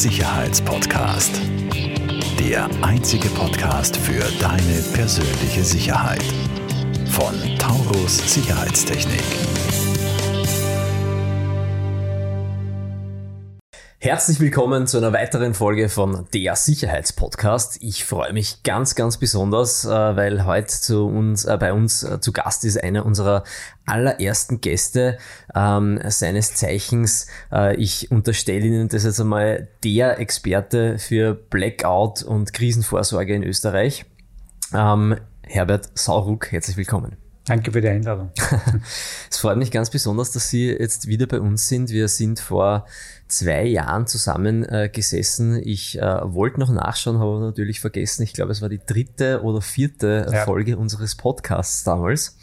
Sicherheitspodcast. Der einzige Podcast für deine persönliche Sicherheit. Von Taurus Sicherheitstechnik. Herzlich willkommen zu einer weiteren Folge von der Sicherheitspodcast. Ich freue mich ganz, ganz besonders, äh, weil heute zu uns, äh, bei uns äh, zu Gast ist einer unserer allerersten Gäste ähm, seines Zeichens. Äh, ich unterstelle Ihnen das jetzt einmal der Experte für Blackout und Krisenvorsorge in Österreich. Ähm, Herbert Sauruck, herzlich willkommen. Danke für die Einladung. es freut mich ganz besonders, dass Sie jetzt wieder bei uns sind. Wir sind vor zwei Jahren zusammengesessen. Äh, ich äh, wollte noch nachschauen, habe natürlich vergessen. Ich glaube, es war die dritte oder vierte ja. Folge unseres Podcasts damals.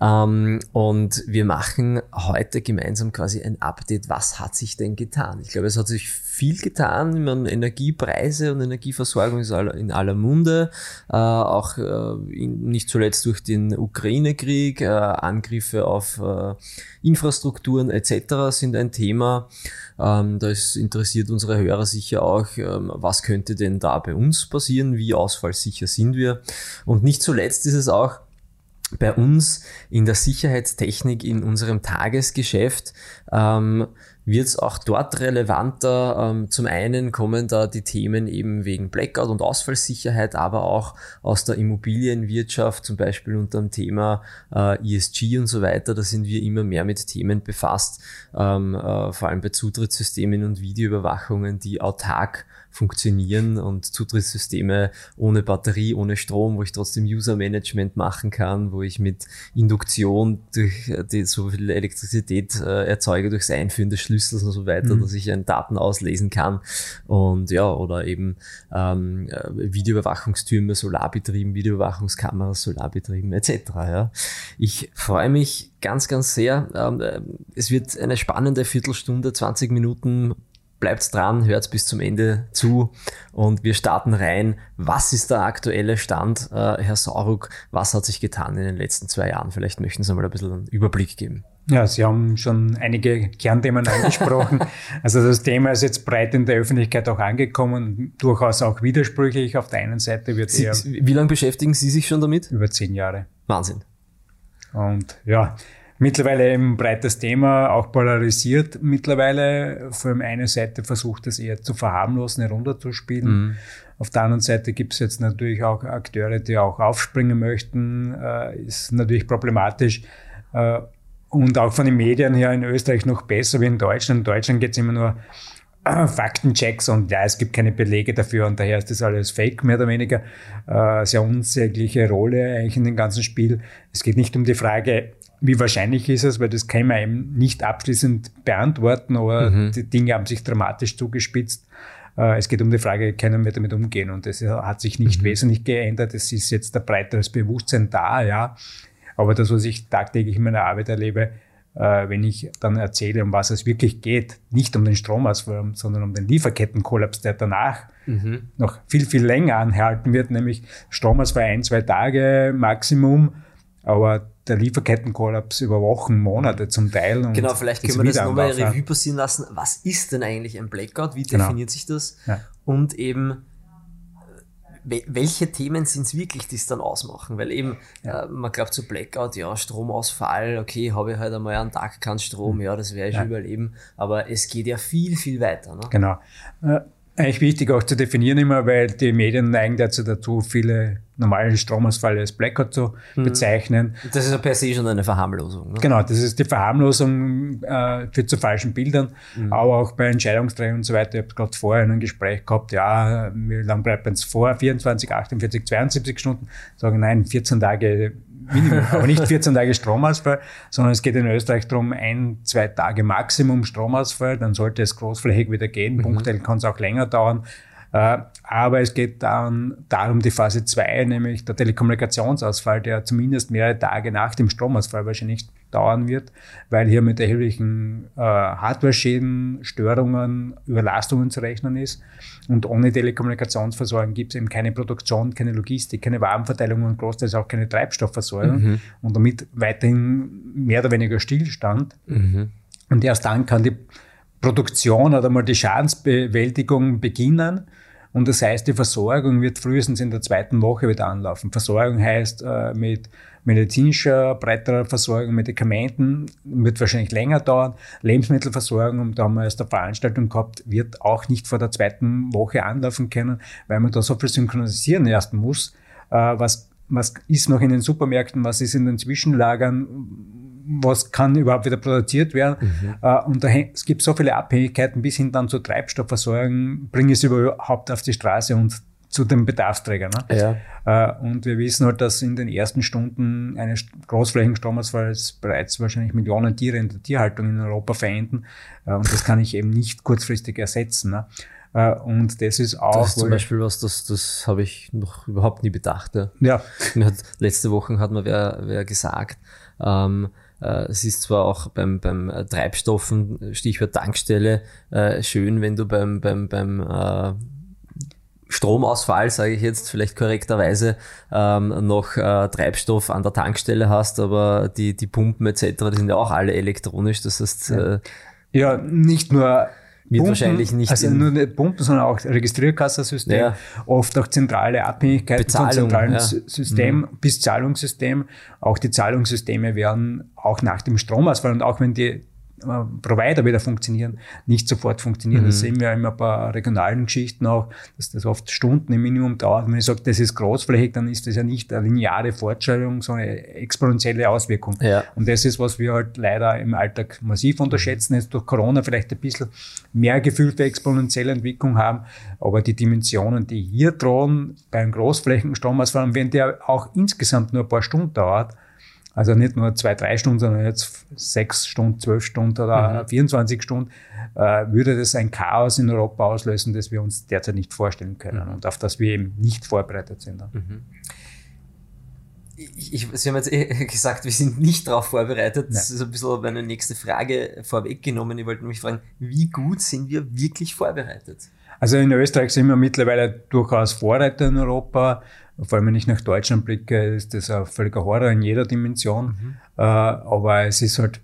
Ähm, und wir machen heute gemeinsam quasi ein Update. Was hat sich denn getan? Ich glaube, es hat sich viel getan. meine, Energiepreise und Energieversorgung ist in aller Munde. Äh, auch äh, nicht zuletzt durch den Ukraine-Krieg, äh, Angriffe auf äh, Infrastrukturen etc. sind ein Thema. Ähm, das interessiert unsere Hörer sicher auch, ähm, was könnte denn da bei uns passieren, wie ausfallsicher sind wir. Und nicht zuletzt ist es auch bei uns in der Sicherheitstechnik in unserem Tagesgeschäft ähm, wird es auch dort relevanter. Ähm, zum einen kommen da die Themen eben wegen Blackout und Ausfallsicherheit, aber auch aus der Immobilienwirtschaft, zum Beispiel unter dem Thema äh, ESG und so weiter. Da sind wir immer mehr mit Themen befasst, ähm, äh, vor allem bei Zutrittssystemen und Videoüberwachungen, die autark funktionieren und Zutrittssysteme ohne Batterie, ohne Strom, wo ich trotzdem User-Management machen kann, wo ich mit Induktion durch äh, die, so viel Elektrizität äh, erzeuge durchs Einführen des Schlüssels und so weiter, mhm. dass ich einen Daten auslesen kann und ja, oder eben ähm, äh, Videoüberwachungstürme, Solarbetrieben, Videoüberwachungskameras, Solarbetrieben etc. Ja. Ich freue mich ganz, ganz sehr. Ähm, äh, es wird eine spannende Viertelstunde, 20 Minuten Bleibt dran, hört bis zum Ende zu und wir starten rein. Was ist der aktuelle Stand, äh, Herr Sauruck? Was hat sich getan in den letzten zwei Jahren? Vielleicht möchten Sie mal ein bisschen einen Überblick geben. Ja, Sie haben schon einige Kernthemen angesprochen. also das Thema ist jetzt breit in der Öffentlichkeit auch angekommen, durchaus auch widersprüchlich. Auf der einen Seite wird Sie, Wie lange beschäftigen Sie sich schon damit? Über zehn Jahre. Wahnsinn. Und ja, mittlerweile ein breites Thema, auch polarisiert mittlerweile. Vor allem eine Seite versucht es eher zu verharmlosen, herunterzuspielen. Mhm. Auf der anderen Seite gibt es jetzt natürlich auch Akteure, die auch aufspringen möchten. Äh, ist natürlich problematisch. Äh, und auch von den Medien her in Österreich noch besser wie in Deutschland. In Deutschland geht es immer nur äh, Faktenchecks und ja, es gibt keine Belege dafür und daher ist das alles fake, mehr oder weniger. Äh, sehr unsägliche Rolle eigentlich in dem ganzen Spiel. Es geht nicht um die Frage, wie wahrscheinlich ist es, weil das kann man eben nicht abschließend beantworten, aber mhm. die Dinge haben sich dramatisch zugespitzt. Äh, es geht um die Frage, können wir damit umgehen? Und das hat sich nicht mhm. wesentlich geändert. Es ist jetzt ein breiteres Bewusstsein da, ja. Aber das, was ich tagtäglich in meiner Arbeit erlebe, äh, wenn ich dann erzähle, um was es wirklich geht, nicht um den Stromausfall, sondern um den Lieferkettenkollaps, der danach mhm. noch viel, viel länger anhalten wird, nämlich Stromausfall ein, zwei Tage Maximum, aber der Lieferkettenkollaps über Wochen, Monate zum Teil. Und genau, vielleicht können wir das nochmal Revue passieren lassen. Was ist denn eigentlich ein Blackout? Wie genau. definiert genau. sich das? Ja. Und eben, welche Themen sind es wirklich, die es dann ausmachen? Weil eben, ja. äh, man glaubt zu so Blackout, ja, Stromausfall, okay, habe ich halt einmal einen Tag keinen Strom, hm. ja, das werde ich ja. überleben. Aber es geht ja viel, viel weiter. Ne? Genau. Eigentlich wichtig auch zu definieren immer, weil die Medien neigen dazu, dazu viele normale Stromausfall als Blackout zu mhm. bezeichnen. Das ist ja per se schon eine Verharmlosung. Ne? Genau, das ist die Verharmlosung, äh, führt zu falschen Bildern, mhm. aber auch bei Entscheidungsträgern und so weiter. Ich habe gerade vorher in einem Gespräch gehabt, ja, wie lange bleibt uns vor? 24, 48, 72 Stunden? Sagen, nein, 14 Tage Minimum, aber nicht 14 Tage Stromausfall, sondern es geht in Österreich darum, ein, zwei Tage Maximum Stromausfall, dann sollte es großflächig wieder gehen. Mhm. Punktuell kann es auch länger dauern. Äh, aber es geht dann darum, die Phase 2, nämlich der Telekommunikationsausfall, der zumindest mehrere Tage nach dem Stromausfall wahrscheinlich dauern wird, weil hier mit erheblichen äh, Hardware-Schäden, Störungen, Überlastungen zu rechnen ist. Und ohne Telekommunikationsversorgung gibt es eben keine Produktion, keine Logistik, keine Warenverteilung und großteils auch keine Treibstoffversorgung mhm. und damit weiterhin mehr oder weniger Stillstand. Mhm. Und erst dann kann die Produktion oder mal die Schadensbewältigung beginnen. Und das heißt, die Versorgung wird frühestens in der zweiten Woche wieder anlaufen. Versorgung heißt äh, mit medizinischer, breiterer Versorgung, Medikamenten, wird wahrscheinlich länger dauern. Lebensmittelversorgung, da haben wir erst eine Veranstaltung gehabt, wird auch nicht vor der zweiten Woche anlaufen können, weil man da so viel synchronisieren erst muss. Äh, was, was ist noch in den Supermärkten, was ist in den Zwischenlagern, was kann überhaupt wieder produziert werden. Mhm. Äh, und da, es gibt so viele Abhängigkeiten bis hin dann zur Treibstoffversorgung, bringe es überhaupt auf die Straße und zu den Bedarfsträgern. Ne? Ja. Äh, und wir wissen halt, dass in den ersten Stunden eines Großflächenstromausfalls bereits wahrscheinlich Millionen Tiere in der Tierhaltung in Europa verenden. Äh, und das kann ich eben nicht kurzfristig ersetzen. Ne? Äh, und das ist auch. Das ist zum Beispiel was, das, das habe ich noch überhaupt nie bedacht. Ja. ja. letzte Woche hat mir wer, wer gesagt, ähm, es ist zwar auch beim, beim Treibstoffen, Stichwort Tankstelle, äh, schön, wenn du beim, beim, beim äh, Stromausfall, sage ich jetzt vielleicht korrekterweise, ähm, noch äh, Treibstoff an der Tankstelle hast, aber die, die Pumpen etc., die sind ja auch alle elektronisch. Das heißt, äh, ja, nicht nur wird Pumpen, wahrscheinlich nicht. Also nur nicht Pumpen, sondern auch Registrierkassensystem, ja. oft auch zentrale Abhängigkeiten Bezahlung, von zentralen ja. System mhm. bis Zahlungssystem. Auch die Zahlungssysteme werden auch nach dem Stromausfall und auch wenn die Provider wieder funktionieren, nicht sofort funktionieren. Mhm. Das sehen wir immer bei regionalen Geschichten auch, dass das oft Stunden im Minimum dauert. Wenn ich sage, das ist großflächig, dann ist das ja nicht eine lineare Fortschreibung, sondern eine exponentielle Auswirkung. Ja. Und das ist, was wir halt leider im Alltag massiv unterschätzen. Jetzt durch Corona vielleicht ein bisschen mehr gefühlte exponentielle Entwicklung haben, aber die Dimensionen, die hier drohen beim Großflächenstromausfall, wenn der auch insgesamt nur ein paar Stunden dauert, also nicht nur zwei, drei Stunden, sondern jetzt sechs Stunden, zwölf Stunden oder mhm. 24 Stunden, äh, würde das ein Chaos in Europa auslösen, das wir uns derzeit nicht vorstellen können mhm. und auf das wir eben nicht vorbereitet sind. Mhm. Ich, ich, Sie haben jetzt eh gesagt, wir sind nicht darauf vorbereitet. Nein. Das ist ein bisschen meine nächste Frage vorweggenommen. Ich wollte mich fragen, wie gut sind wir wirklich vorbereitet? Also in Österreich sind wir mittlerweile durchaus Vorreiter in Europa. Vor allem, wenn ich nach Deutschland blicke, ist das ein völliger Horror in jeder Dimension. Mhm. Äh, aber es ist halt,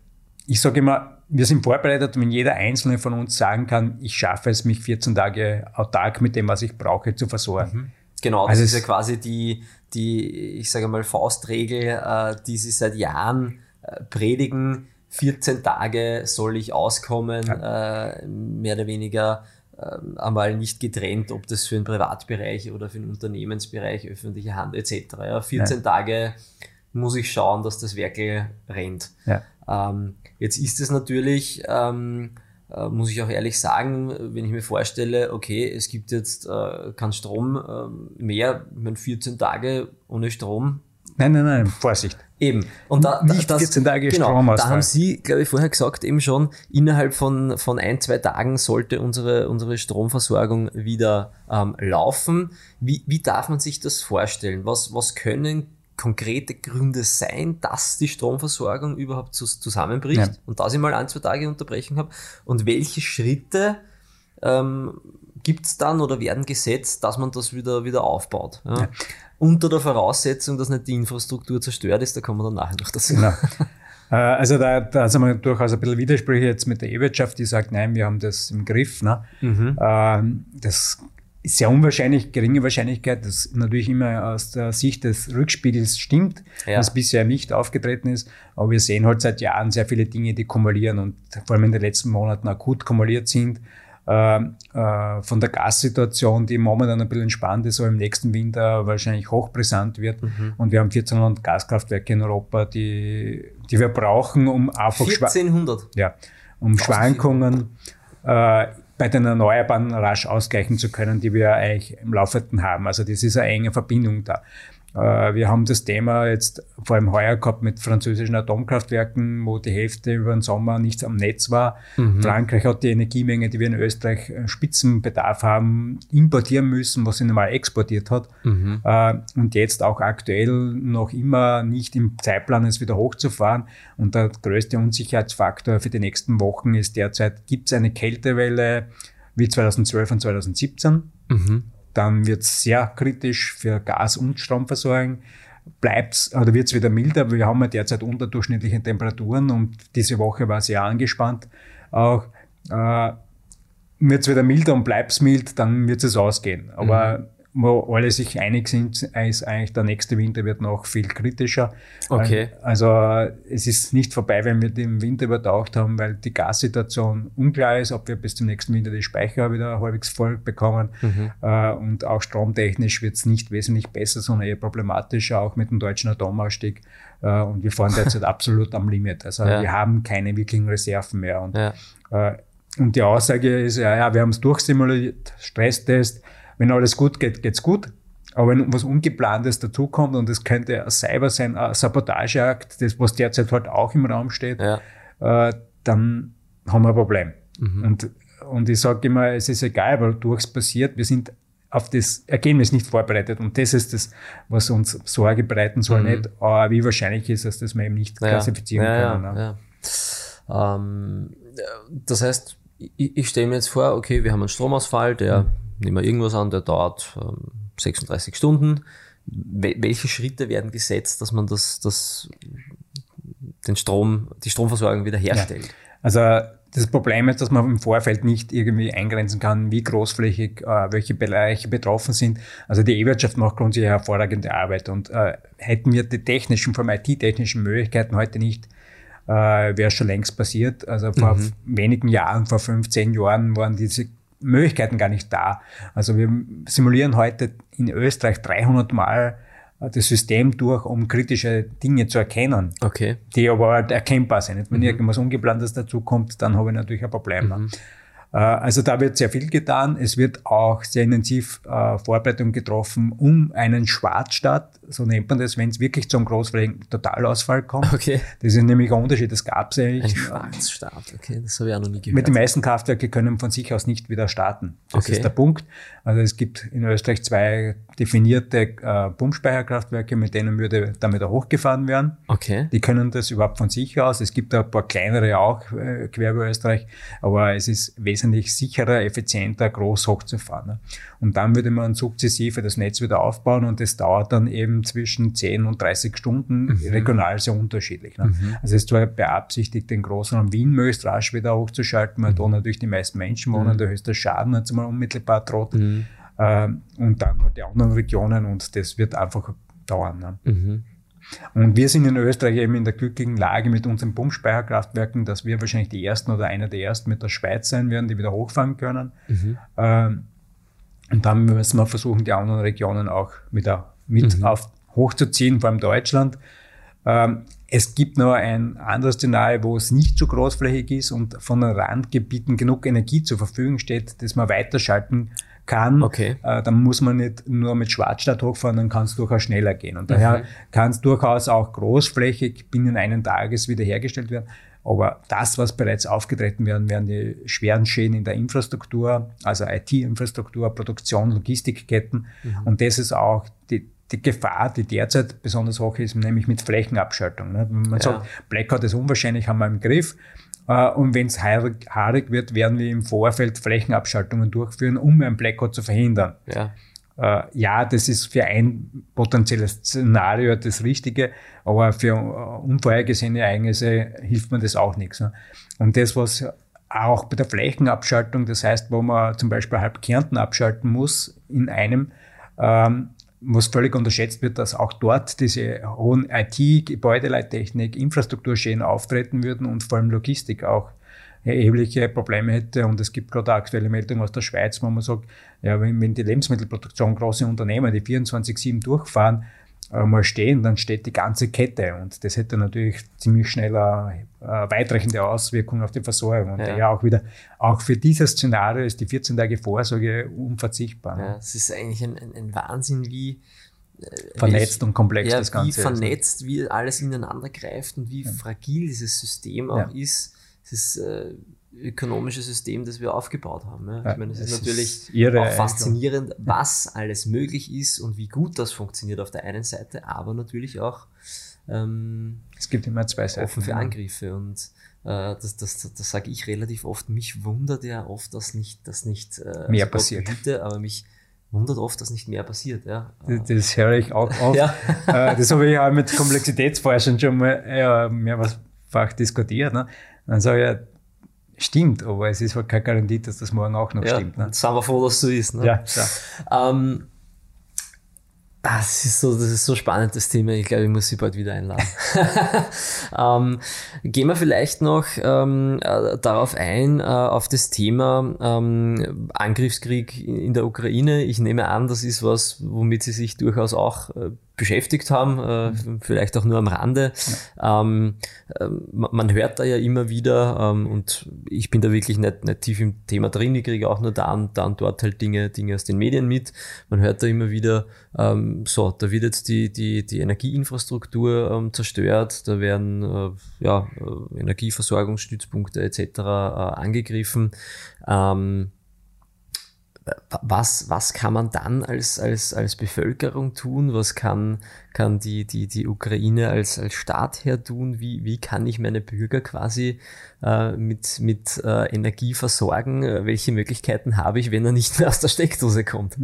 ich sage immer, wir sind vorbereitet, wenn jeder Einzelne von uns sagen kann, ich schaffe es, mich 14 Tage autark mit dem, was ich brauche, zu versorgen. Mhm. Genau, das also ist ja quasi die, die, ich sage mal, Faustregel, äh, die sie seit Jahren äh, predigen. 14 Tage soll ich auskommen, ja. mehr oder weniger einmal nicht getrennt, ob das für den Privatbereich oder für den Unternehmensbereich, öffentliche Hand etc. Ja, 14 ja. Tage muss ich schauen, dass das Werkel rennt. Ja. Ähm, jetzt ist es natürlich, ähm, äh, muss ich auch ehrlich sagen, wenn ich mir vorstelle, okay, es gibt jetzt äh, keinen Strom äh, mehr, ich meine 14 Tage ohne Strom. Nein, nein, nein, Vorsicht. Eben. Und da, Nicht das, 14 Tage genau, Da haben Sie, glaube ich, vorher gesagt, eben schon, innerhalb von, von ein, zwei Tagen sollte unsere, unsere Stromversorgung wieder ähm, laufen. Wie, wie darf man sich das vorstellen? Was, was können konkrete Gründe sein, dass die Stromversorgung überhaupt zusammenbricht ja. und dass ich mal ein, zwei Tage Unterbrechung habe? Und welche Schritte ähm, gibt es dann oder werden gesetzt, dass man das wieder, wieder aufbaut? Ja? Ja unter der Voraussetzung, dass nicht die Infrastruktur zerstört ist, da kommen wir dann nachher noch dazu. Genau. Äh, also da, da sind wir durchaus ein bisschen Widersprüche jetzt mit der E-Wirtschaft, die sagt, nein, wir haben das im Griff. Ne? Mhm. Ähm, das ist sehr unwahrscheinlich, geringe Wahrscheinlichkeit, dass natürlich immer aus der Sicht des Rückspiegels stimmt, ja. was bisher nicht aufgetreten ist. Aber wir sehen halt seit Jahren sehr viele Dinge, die kumulieren und vor allem in den letzten Monaten akut kumuliert sind. Äh, äh, von der Gassituation, die momentan ein bisschen entspannt ist, aber im nächsten Winter wahrscheinlich hochbrisant wird. Mhm. Und wir haben 1400 Gaskraftwerke in Europa, die, die wir brauchen, um einfach 1400? Ja, um Schwankungen äh, bei den Erneuerbaren rasch ausgleichen zu können, die wir eigentlich im Laufenden haben. Also das ist eine enge Verbindung da. Äh, wir haben das Thema jetzt vor allem heuer gehabt mit französischen Atomkraftwerken, wo die Hälfte über den Sommer nichts am Netz war. Mhm. Frankreich hat die Energiemenge, die wir in Österreich äh, Spitzenbedarf haben, importieren müssen, was sie normal exportiert hat. Mhm. Äh, und jetzt auch aktuell noch immer nicht im Zeitplan es wieder hochzufahren. Und der größte Unsicherheitsfaktor für die nächsten Wochen ist derzeit, gibt es eine Kältewelle wie 2012 und 2017. Mhm dann wird es sehr kritisch für Gas- und Stromversorgung. Bleibt's oder wird es wieder milder? Wir haben ja derzeit unterdurchschnittliche Temperaturen und diese Woche war sehr angespannt. Auch äh, wird es wieder milder und bleibt es mild, dann wird es ausgehen. Aber mhm wo alle sich einig sind, ist eigentlich der nächste Winter wird noch viel kritischer. Okay. Also es ist nicht vorbei, wenn wir den Winter übertaucht haben, weil die Gassituation unklar ist, ob wir bis zum nächsten Winter die Speicher wieder halbwegs voll bekommen. Mhm. Äh, und auch stromtechnisch wird es nicht wesentlich besser, sondern eher problematischer, auch mit dem deutschen Atomausstieg. Äh, und wir fahren derzeit absolut am Limit. Also ja. wir haben keine wirklichen Reserven mehr. Und, ja. Äh, und die Aussage ist, ja, ja wir haben es durchsimuliert, Stresstest, wenn alles gut geht, geht's gut. Aber wenn was Ungeplantes dazukommt und es könnte ein Cyber sein, ein Sabotageakt, das was derzeit halt auch im Raum steht, ja. äh, dann haben wir ein Problem. Mhm. Und, und ich sage immer, es ist egal, wodurch es passiert, wir sind auf das Ergebnis nicht vorbereitet. Und das ist das, was uns Sorge bereiten soll, mhm. nicht, aber wie wahrscheinlich ist es, dass wir eben nicht klassifizieren ja, können. Ne? Ja, ähm, das heißt, ich, ich stelle mir jetzt vor, okay, wir haben einen Stromausfall, der mhm nehmen wir irgendwas an, der dauert ähm, 36 Stunden. welche Schritte werden gesetzt, dass man das, das, den Strom, die Stromversorgung wieder herstellt? Ja. Also das Problem ist, dass man im Vorfeld nicht irgendwie eingrenzen kann, wie großflächig äh, welche Bereiche betroffen sind. Also die E-Wirtschaft macht grundsätzlich hervorragende Arbeit und äh, hätten wir die technischen, vor allem IT-technischen Möglichkeiten heute nicht, äh, wäre schon längst passiert. Also vor mhm. wenigen Jahren, vor 15 Jahren waren diese Möglichkeiten gar nicht da. Also wir simulieren heute in Österreich 300 Mal das System durch, um kritische Dinge zu erkennen, okay. die aber halt erkennbar sind. Wenn mhm. irgendwas Ungeplantes dazu kommt, dann habe ich natürlich ein Problem. Mhm. Äh, also da wird sehr viel getan. Es wird auch sehr intensiv äh, Vorbereitung getroffen, um einen Schwarzstart, so nennt man das, wenn es wirklich zum großflächigen Totalausfall kommt. Okay. Das ist nämlich ein Unterschied, das gab es eigentlich. Ein Schwarzstart, okay, das habe ich auch noch nie gehört. Mit den meisten Kraftwerke können von sich aus nicht wieder starten. Das okay. ist der Punkt. Also es gibt in Österreich zwei definierte äh, Pumpspeicherkraftwerke, mit denen würde damit auch hochgefahren werden. Okay. Die können das überhaupt von sich aus. Es gibt ein paar kleinere auch äh, quer über Österreich, aber es ist wesentlich sicherer, effizienter, groß hochzufahren. Ne? Und dann würde man sukzessive das Netz wieder aufbauen und das dauert dann eben zwischen 10 und 30 Stunden, mhm. regional sehr unterschiedlich. Ne? Mhm. Also es ist zwar beabsichtigt, den Großraum Wien möglichst rasch wieder hochzuschalten, weil mhm. da natürlich die meisten Menschen wohnen, mhm. der höchste Schaden jetzt mal unmittelbar droht. Mhm. Ähm, und dann halt die anderen Regionen und das wird einfach dauern. Ne? Mhm. Und wir sind in Österreich eben in der glücklichen Lage mit unseren Pumpspeicherkraftwerken, dass wir wahrscheinlich die ersten oder einer der ersten mit der Schweiz sein werden, die wieder hochfahren können. Mhm. Ähm, und dann müssen wir versuchen, die anderen Regionen auch wieder mit mhm. auf, hochzuziehen, vor allem Deutschland. Ähm, es gibt noch ein anderes Szenario, wo es nicht so großflächig ist und von den Randgebieten genug Energie zur Verfügung steht, dass man weiterschalten kann, okay. äh, dann muss man nicht nur mit Schwarzstadt hochfahren, dann kann es durchaus schneller gehen. Und daher mhm. kann es durchaus auch großflächig binnen einen Tages wiederhergestellt werden. Aber das, was bereits aufgetreten werden, werden die schweren Schäden in der Infrastruktur, also IT-Infrastruktur, Produktion, Logistikketten. Mhm. Und das ist auch die, die Gefahr, die derzeit besonders hoch ist, nämlich mit Flächenabschaltung. Ne? Man ja. sagt, Blackout ist unwahrscheinlich, haben wir im Griff. Äh, und wenn es haarig wird, werden wir im Vorfeld Flächenabschaltungen durchführen, um ein Blackout zu verhindern. Ja. Äh, ja, das ist für ein potenzielles Szenario das Richtige, aber für unvorhergesehene Ereignisse hilft mir das auch nichts. Ne? Und das, was auch bei der Flächenabschaltung, das heißt, wo man zum Beispiel halb Kärnten abschalten muss in einem, ähm, was völlig unterschätzt wird, dass auch dort diese hohen IT, Gebäudeleittechnik, Infrastrukturschäden auftreten würden und vor allem Logistik auch erhebliche Probleme hätte. Und es gibt gerade aktuelle Meldungen aus der Schweiz, wo man sagt, ja, wenn, wenn die Lebensmittelproduktion große Unternehmen, die 24-7 durchfahren, mal stehen, dann steht die ganze Kette. Und das hätte natürlich ziemlich schnell eine, eine weitreichende Auswirkung auf die Versorgung. Und ja. ja. auch wieder, auch für dieses Szenario ist die 14 Tage Vorsorge unverzichtbar. Ja, es ist eigentlich ein, ein, ein Wahnsinn, wie äh, vernetzt und komplex ja, das Ganze wie vernetzt, ist. wie alles ineinander greift und wie fragil dieses System auch ist. Es ist äh, ökonomische System, das wir aufgebaut haben. Ja. Ich meine, es ist natürlich ist auch faszinierend, was alles möglich ist und wie gut das funktioniert auf der einen Seite, aber natürlich auch ähm, es gibt immer zwei Seiten. offen für Angriffe und äh, das, das, das, das sage ich relativ oft. Mich wundert ja oft, dass nicht, dass nicht äh, mehr passiert. Behüte, aber mich wundert oft, dass nicht mehr passiert. Ja. Das, das höre ich auch oft. ja. Äh, das habe ich auch mit Komplexitätsforschern schon mal ja, mehrfach diskutiert. Ne? Dann sage ich, stimmt, aber es ist halt keine Garantie, dass das morgen auch noch ja, stimmt. Ne? Sind wir froh, dass es so ist. Ne? Ja, ja. Ähm, das ist so, das ist so spannend, das Thema. Ich glaube, ich muss sie bald wieder einladen. ähm, gehen wir vielleicht noch ähm, äh, darauf ein, äh, auf das Thema ähm, Angriffskrieg in der Ukraine. Ich nehme an, das ist was, womit Sie sich durchaus auch äh, beschäftigt haben, äh, vielleicht auch nur am Rande. Ähm, äh, man hört da ja immer wieder, ähm, und ich bin da wirklich nicht, nicht tief im Thema drin, ich kriege auch nur da und, da und dort halt Dinge, Dinge aus den Medien mit. Man hört da immer wieder, ähm, so, da wird jetzt die, die, die Energieinfrastruktur ähm, zerstört, da werden äh, ja, äh, Energieversorgungsstützpunkte etc. Äh, angegriffen. Was, was kann man dann als, als, als Bevölkerung tun? Was kann, kann die, die, die Ukraine als, als Staat her tun? Wie, wie kann ich meine Bürger quasi äh, mit, mit äh, Energie versorgen? Welche Möglichkeiten habe ich, wenn er nicht mehr aus der Steckdose kommt?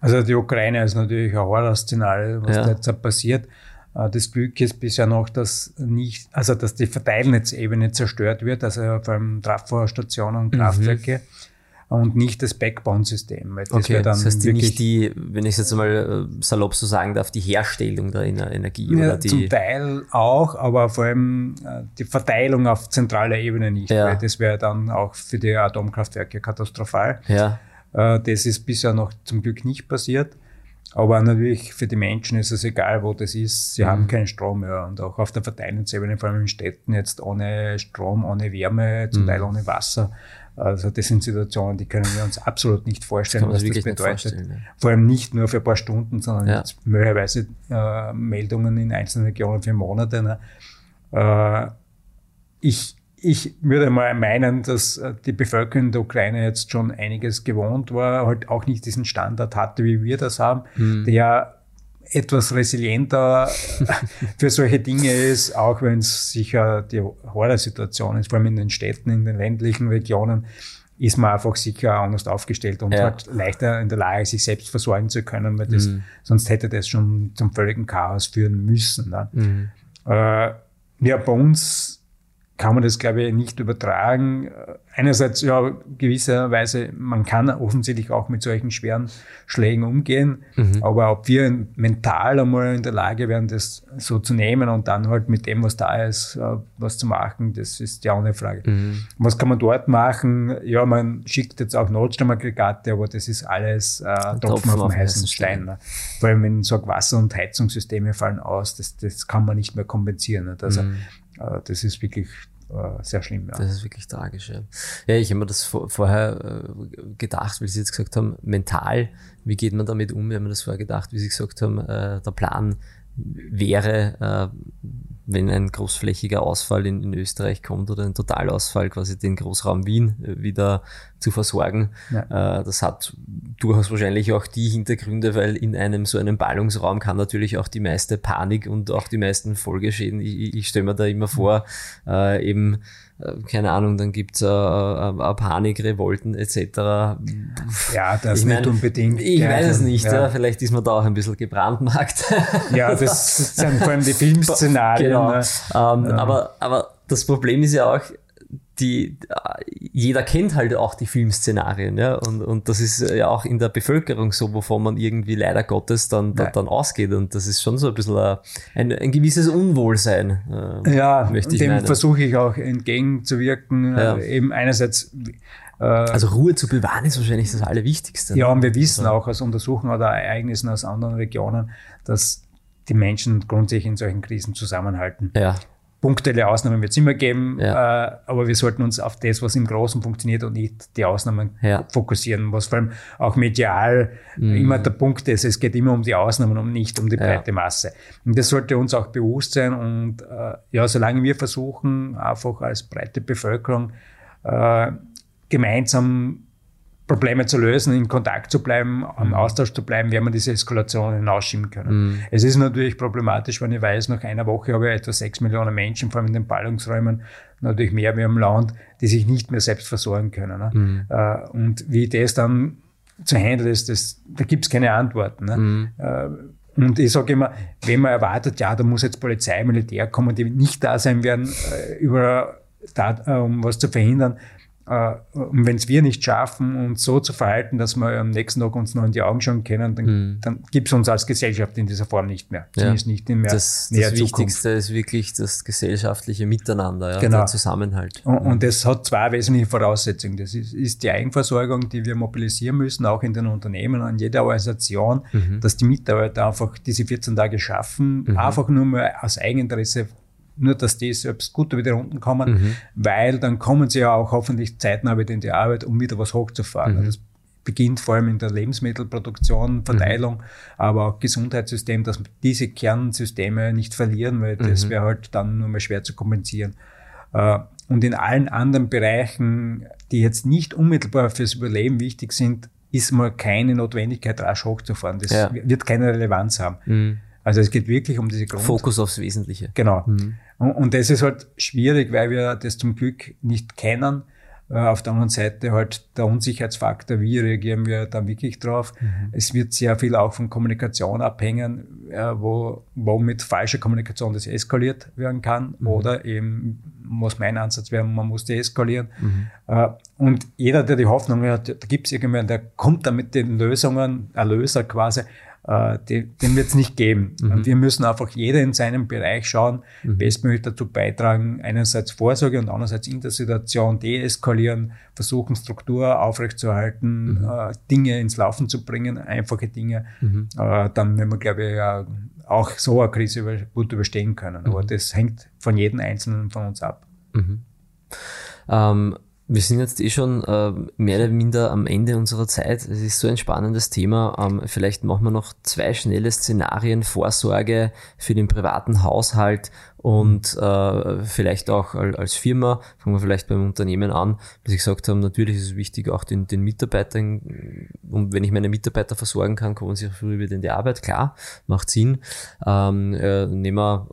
Also die Ukraine ist natürlich ein Horrorszenario, was ja. da jetzt passiert. Äh, das Glück ist bisher noch, dass nicht, also dass die Verteilnetzebene zerstört wird, also vor allem Trafo-Stationen und mhm. Kraftwerke. Mhm und nicht das Backbone-System. Das okay, das heißt die nicht die, wenn ich es jetzt mal äh, salopp so sagen darf, die Herstellung der Energie ja, oder die... Zum Teil auch, aber vor allem äh, die Verteilung auf zentraler Ebene nicht, ja. weil das wäre dann auch für die Atomkraftwerke katastrophal. Ja. Äh, das ist bisher noch zum Glück nicht passiert. Aber natürlich für die Menschen ist es egal, wo das ist. Sie mhm. haben keinen Strom mehr. Und auch auf der Verteilungsebene, vor allem in Städten, jetzt ohne Strom, ohne Wärme, zum mhm. Teil ohne Wasser, also das sind Situationen, die können wir uns absolut nicht vorstellen, das was das bedeutet. Ja. Vor allem nicht nur für ein paar Stunden, sondern ja. möglicherweise äh, Meldungen in einzelnen Regionen für Monate. Ne? Äh, ich, ich würde mal meinen, dass äh, die Bevölkerung der Ukraine jetzt schon einiges gewohnt war, halt auch nicht diesen Standard hatte, wie wir das haben, mhm. der etwas resilienter für solche Dinge ist, auch wenn es sicher die Horrorsituation ist, vor allem in den Städten, in den ländlichen Regionen, ist man einfach sicher anders aufgestellt und ja. halt leichter in der Lage, sich selbst versorgen zu können, weil das, mhm. sonst hätte das schon zum völligen Chaos führen müssen. Ne? Mhm. Äh, ja, bei uns kann man das, glaube ich, nicht übertragen. Einerseits, ja, gewisserweise, man kann offensichtlich auch mit solchen schweren Schlägen umgehen, mhm. aber ob wir mental einmal in der Lage wären, das so zu nehmen und dann halt mit dem, was da ist, äh, was zu machen, das ist ja auch eine Frage. Mhm. Was kann man dort machen? Ja, man schickt jetzt auch Notstromaggregate, aber das ist alles äh, Tropfen auf dem heißen Stein. Ne? Vor allem, wenn so Wasser- und Heizungssysteme fallen aus, das, das kann man nicht mehr kompensieren. Ne? Also, mhm. Äh, das ist wirklich äh, sehr schlimm. Ja. Das ist wirklich tragisch. Ja, ja ich habe mir das vor, vorher äh, gedacht, wie Sie jetzt gesagt haben, mental, wie geht man damit um? Ich habe mir das vorher gedacht, wie Sie gesagt haben, der Plan wäre, wenn ein großflächiger Ausfall in, in, Österreich kommt oder ein Totalausfall, quasi den Großraum Wien äh, wieder zu versorgen. Ja. Äh, das hat durchaus wahrscheinlich auch die Hintergründe, weil in einem so einem Ballungsraum kann natürlich auch die meiste Panik und auch die meisten Folgeschäden, ich, ich stelle mir da immer vor, äh, eben äh, keine Ahnung, dann gibt's äh, äh, Panik, Revolten etc. Ja, das ich nicht mein, unbedingt. Ich weiß es nicht, ja. ja. vielleicht ist man da auch ein bisschen gebrandmarkt. Ja, das sind vor allem die Filmszenarien. Genau. Ne? Ähm, ja. aber, aber das Problem ist ja auch, die, jeder kennt halt auch die Filmszenarien, ja, und, und das ist ja auch in der Bevölkerung so, wovon man irgendwie leider Gottes dann, dann, dann ausgeht und das ist schon so ein bisschen ein, ein gewisses Unwohlsein. Äh, ja, dem versuche ich auch entgegenzuwirken, ja. äh, eben einerseits äh, also Ruhe zu bewahren ist wahrscheinlich das Allerwichtigste. Ja, und wir wissen also. auch aus Untersuchungen oder Ereignissen aus anderen Regionen, dass die Menschen grundsätzlich in solchen Krisen zusammenhalten. Ja punktuelle Ausnahmen wird es immer geben, ja. äh, aber wir sollten uns auf das, was im Großen funktioniert und nicht die Ausnahmen ja. fokussieren, was vor allem auch medial mhm. immer der Punkt ist. Es geht immer um die Ausnahmen und nicht um die breite ja. Masse. Und das sollte uns auch bewusst sein und äh, ja, solange wir versuchen, einfach als breite Bevölkerung äh, gemeinsam Probleme zu lösen, in Kontakt zu bleiben, am mhm. Austausch zu bleiben, werden wir diese Eskalation hinausschieben können. Mhm. Es ist natürlich problematisch, wenn ich weiß, nach einer Woche habe ich etwa sechs Millionen Menschen, vor allem in den Ballungsräumen, natürlich mehr wie im Land, die sich nicht mehr selbst versorgen können. Ne? Mhm. Äh, und wie das dann zu handeln ist, das, da gibt es keine Antworten. Ne? Mhm. Äh, und ich sage immer, wenn man erwartet, ja, da muss jetzt Polizei, Militär kommen, die nicht da sein werden, äh, über da, um was zu verhindern, und wenn es wir nicht schaffen, uns so zu verhalten, dass wir am nächsten Tag uns noch in die Augen schauen können, dann, mhm. dann gibt es uns als Gesellschaft in dieser Form nicht mehr. Zumindest ja. nicht in mehr Das, das Wichtigste ist wirklich das gesellschaftliche Miteinander, ja, genau. der Zusammenhalt. Und, und, das hat zwei wesentliche Voraussetzungen. Das ist, ist, die Eigenversorgung, die wir mobilisieren müssen, auch in den Unternehmen, an jeder Organisation, mhm. dass die Mitarbeiter einfach diese 14 Tage schaffen, mhm. einfach nur mal aus Eigeninteresse nur dass die selbst gut wieder unten kommen, mhm. weil dann kommen sie ja auch hoffentlich zeitnah wieder in die Arbeit, um wieder was hochzufahren. Mhm. Das beginnt vor allem in der Lebensmittelproduktion, Verteilung, mhm. aber auch Gesundheitssystem, dass diese Kernsysteme nicht verlieren, weil das mhm. wäre halt dann nur mal schwer zu kompensieren. Äh, und in allen anderen Bereichen, die jetzt nicht unmittelbar fürs Überleben wichtig sind, ist mal keine Notwendigkeit, rasch hochzufahren. Das ja. wird keine Relevanz haben. Also es geht wirklich um diese Grund Fokus aufs Wesentliche. Genau. Mhm. Und, und, das ist halt schwierig, weil wir das zum Glück nicht kennen. Äh, auf der anderen Seite halt der Unsicherheitsfaktor, wie reagieren wir da wirklich drauf. Mhm. Es wird sehr viel auch von Kommunikation abhängen, äh, wo, wo mit falscher Kommunikation das eskaliert werden kann mhm. oder eben muss mein Ansatz werden, man muss deeskalieren. Mhm. Äh, und jeder, der die Hoffnung hat, da gibt es irgendjemanden, der kommt da mit den Lösungen, Erlöser quasi, äh, den, den wird es nicht geben. Mhm. Wir müssen einfach jeder in seinem Bereich schauen, mhm. bestmöglich dazu beitragen, einerseits Vorsorge und andererseits in der Situation deeskalieren, versuchen Struktur aufrechtzuerhalten, mhm. äh, Dinge ins Laufen zu bringen, einfache Dinge. Mhm. Äh, dann werden wir, glaube ich, auch so eine Krise über, gut überstehen können. Aber mhm. das hängt von jedem Einzelnen von uns ab. Mhm. Ähm, wir sind jetzt eh schon äh, mehr oder minder am Ende unserer Zeit. Es ist so ein spannendes Thema. Ähm, vielleicht machen wir noch zwei schnelle Szenarien. Vorsorge für den privaten Haushalt und äh, vielleicht auch als Firma. Fangen wir vielleicht beim Unternehmen an. Wie Sie gesagt haben, natürlich ist es wichtig, auch den, den Mitarbeitern, und wenn ich meine Mitarbeiter versorgen kann, kommen sie auch früh wieder in die Arbeit. Klar, macht Sinn. Ähm, äh, nehmen wir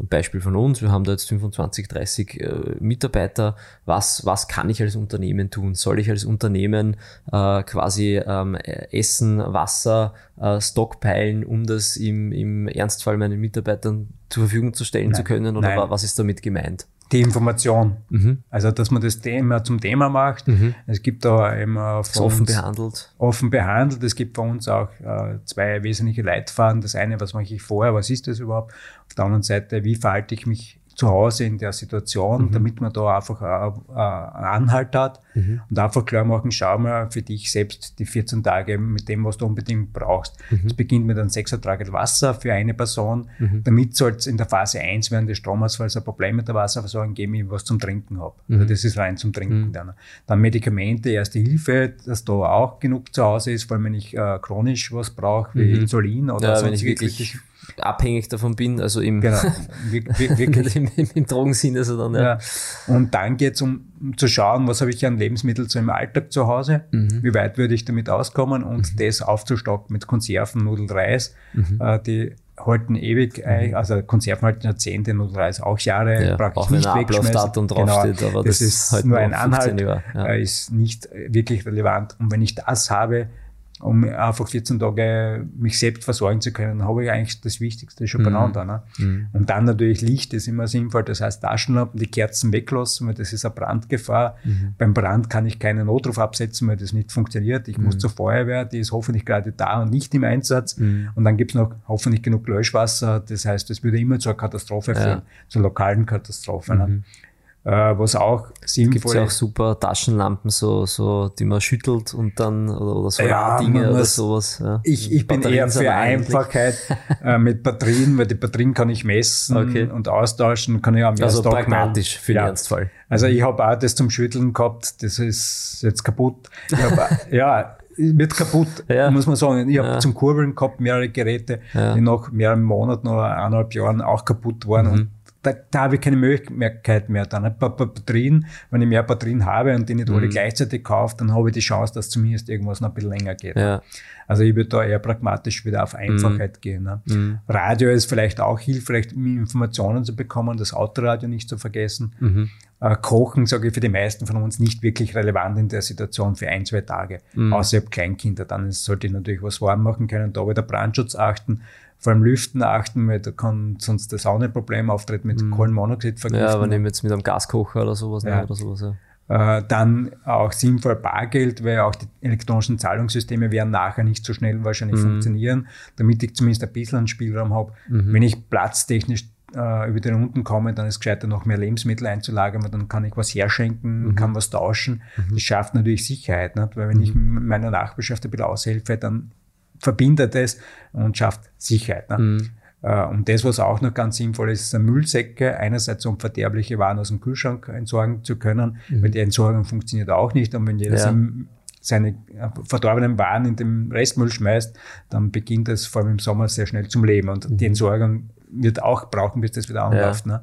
ein Beispiel von uns, wir haben da jetzt 25, 30 äh, Mitarbeiter. Was, was kann ich als Unternehmen tun? Soll ich als Unternehmen äh, quasi ähm, Essen, Wasser, äh, stockpeilen, um das im, im Ernstfall meinen Mitarbeitern zur Verfügung zu stellen nein, zu können? Oder nein. was ist damit gemeint? Die Information. Mhm. Also, dass man das Thema zum Thema macht. Mhm. Es gibt da immer von offen behandelt. Offen behandelt. Es gibt bei uns auch äh, zwei wesentliche Leitfaden. Das eine, was mache ich vorher? Was ist das überhaupt? Auf der anderen Seite, wie verhalte ich mich zu Hause in der Situation, mhm. damit man da einfach einen Anhalt hat mhm. und einfach klar machen, schau mal für dich selbst die 14 Tage mit dem, was du unbedingt brauchst. Es mhm. beginnt mit einem 6 Ertrag Wasser für eine Person. Mhm. Damit soll es in der Phase 1 während des Stromausfalls ein Problem mit der Wasserversorgung geben, ich was zum Trinken habe. Also mhm. das ist rein zum Trinken dann. Dann Medikamente, Erste Hilfe, dass da auch genug zu Hause ist, weil wenn ich äh, chronisch was brauche, wie Insulin oder ja, wenn ich wirklich abhängig davon bin, also im, genau. wirklich. Im, im, im Drogensinne, sondern ja. ja. Und dann geht es um, um, zu schauen, was habe ich an Lebensmitteln so im Alltag zu Hause, mhm. wie weit würde ich damit auskommen und mhm. das aufzustocken mit Konserven, Nudeln, Reis, mhm. äh, die halten ewig, mhm. also Konserven halten Jahrzehnte, Nudelreis auch Jahre, ja, praktisch auch nicht wenn wegschmeißen. draufsteht, genau, aber das, das ist halt nur ein Anhalt, ja. Äh, ist nicht wirklich relevant. Und wenn ich das habe, um einfach 14 Tage mich selbst versorgen zu können, habe ich eigentlich das Wichtigste schon mhm. beieinander. Ne? Mhm. Und dann natürlich Licht ist immer sinnvoll, das heißt Taschenlampen, die Kerzen weglassen, weil das ist eine Brandgefahr. Mhm. Beim Brand kann ich keinen Notruf absetzen, weil das nicht funktioniert. Ich muss mhm. zur Feuerwehr, die ist hoffentlich gerade da und nicht im Einsatz. Mhm. Und dann gibt es noch hoffentlich genug Löschwasser. Das heißt, es würde immer zur Katastrophe führen, ja. zur lokalen Katastrophe. Ne? Mhm. Äh, was auch sinnvoll ist. Gibt ja auch super Taschenlampen, so, so, die man schüttelt und dann, oder, oder so ja, Dinge oder sowas. Ja. Ich, ich bin eher für Einfachheit äh, mit Batterien, weil die Batterien kann ich messen okay. und austauschen, kann ich auch mehr Also Stock pragmatisch für ja. den Ernstfall. Also ich habe auch das zum Schütteln gehabt, das ist jetzt kaputt. Hab, ja, wird kaputt, ja. muss man sagen. Ich habe ja. zum Kurbeln gehabt mehrere Geräte, die nach mehreren Monaten oder eineinhalb Jahren auch kaputt waren. Mhm. Da, da habe ich keine Möglichkeit mehr. Dann ein paar Batterien, wenn ich mehr Batterien habe und die nicht mhm. alle gleichzeitig kaufe, dann habe ich die Chance, dass zumindest irgendwas noch ein bisschen länger geht. Ja. Also ich würde da eher pragmatisch wieder auf Einfachheit mhm. gehen. Ne? Mhm. Radio ist vielleicht auch hilfreich, um Informationen zu bekommen, das Autoradio nicht zu vergessen. Mhm. äh, Kochen, sage ich, für die meisten von uns nicht wirklich relevant in der Situation für ein, zwei Tage. Mhm. Außer ich habe Kleinkinder, dann sollte ich natürlich was warm machen können, da wieder Brandschutz achten, vor allem Lüften achten, weil da kann sonst das auch ein Problem auftreten mit mhm. Kohlenmonoxid vergiften. Ja, aber nehmen jetzt mit einem Gaskocher oder sowas, ja. Ne, oder sowas ja. Äh, dann auch sinnvoll Bargeld, weil auch die elektronischen Zahlungssysteme werden nachher nicht so schnell wahrscheinlich mhm. funktionieren, damit ich zumindest ein bisschen einen Spielraum habe. Mhm. Wenn ich platztechnisch äh, über den unten komme, dann ist es gescheiter, noch mehr Lebensmittel einzulagern, weil dann kann ich was herschenken, mhm. kann was tauschen. Mhm. Das schafft natürlich Sicherheit, nicht? weil wenn mhm. ich meiner Nachbarschaft ein bisschen aushelfe, dann verbindet es und schafft Sicherheit. Ne? Äh, und das, was auch noch ganz sinnvoll ist, sind Müllsäcke. Einerseits, um verderbliche Waren aus dem Kühlschrank entsorgen zu können, mhm. weil die Entsorgung funktioniert auch nicht. Und wenn jeder ja. seine äh, verdorbenen Waren in den Restmüll schmeißt, dann beginnt das vor allem im Sommer sehr schnell zum Leben. Und mhm. die Entsorgung wird auch brauchen, bis das wieder anläuft. Ja. Ne?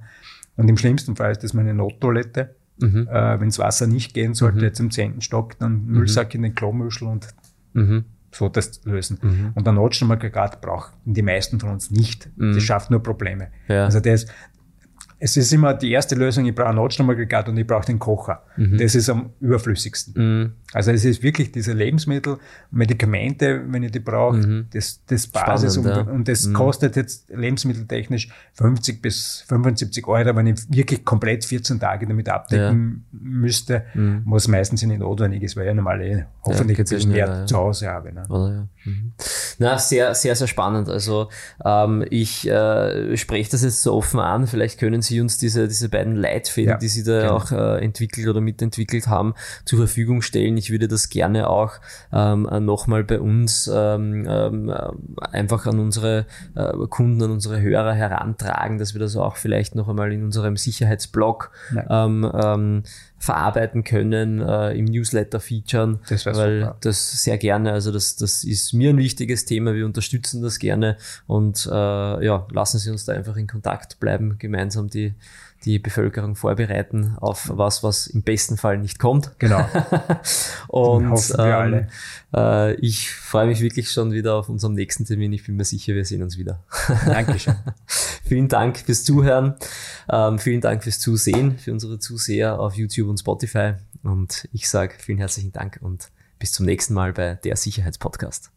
Und im schlimmsten Fall ist das meine Nottoilette. Mhm. Äh, Wenn das Wasser nicht gehen sollte, mhm. jetzt im zehnten Stock, dann Müllsack in den Klomuschel und mhm so das lösen. Mhm. Und ein Notstromagregat brauchen die meisten von uns nicht. Mhm. Das schafft nur Probleme. Ja. Also das, es ist immer die erste Lösung, ich brauche ein Notstromaggregat und ich brauche den Kocher. Mhm. Das ist am überflüssigsten. Mhm. Also es ist wirklich diese Lebensmittel, Medikamente, wenn ich die brauche, mhm. das, das Basis Spannend, und, ja. und, das mhm. kostet jetzt lebensmitteltechnisch 50 bis 75 Euro, wenn ich wirklich komplett 14 Tage damit abdecken ja. müsste, mhm. was meistens nicht notwendig ist, weil ich normal eh hoffentlich ja, ein bisschen mehr zu Hause habe. Ne? Oder, mhm. Na, sehr, sehr, sehr spannend. Also ähm, ich äh, spreche das jetzt so offen an, vielleicht können Sie uns diese, diese beiden Leitfäden, die Sie da genau. auch äh, entwickelt oder mitentwickelt haben, zur Verfügung stellen. Ich würde das gerne auch ähm, nochmal bei uns ähm, ähm, einfach an unsere äh, Kunden, an unsere Hörer herantragen, dass wir das auch vielleicht noch einmal in unserem Sicherheitsblog ähm, ähm, verarbeiten können, äh, im Newsletter featuren, das weil super. das sehr gerne, also das, das ist mir ein wichtiges Thema, wir unterstützen das gerne und äh, ja, lassen Sie uns da einfach in Kontakt bleiben, gemeinsam die die Bevölkerung vorbereiten auf was, was im besten Fall nicht kommt. Genau. und ähm, äh, ich freue mich wirklich schon wieder auf unserem nächsten Termin. Ich bin mir sicher, wir sehen uns wieder. Dankeschön. vielen Dank fürs Zuhören. Ähm, vielen Dank fürs Zusehen, für unsere Zuseher auf YouTube und Spotify. Und ich sage vielen herzlichen Dank und bis zum nächsten Mal bei der Sicherheitspodcast.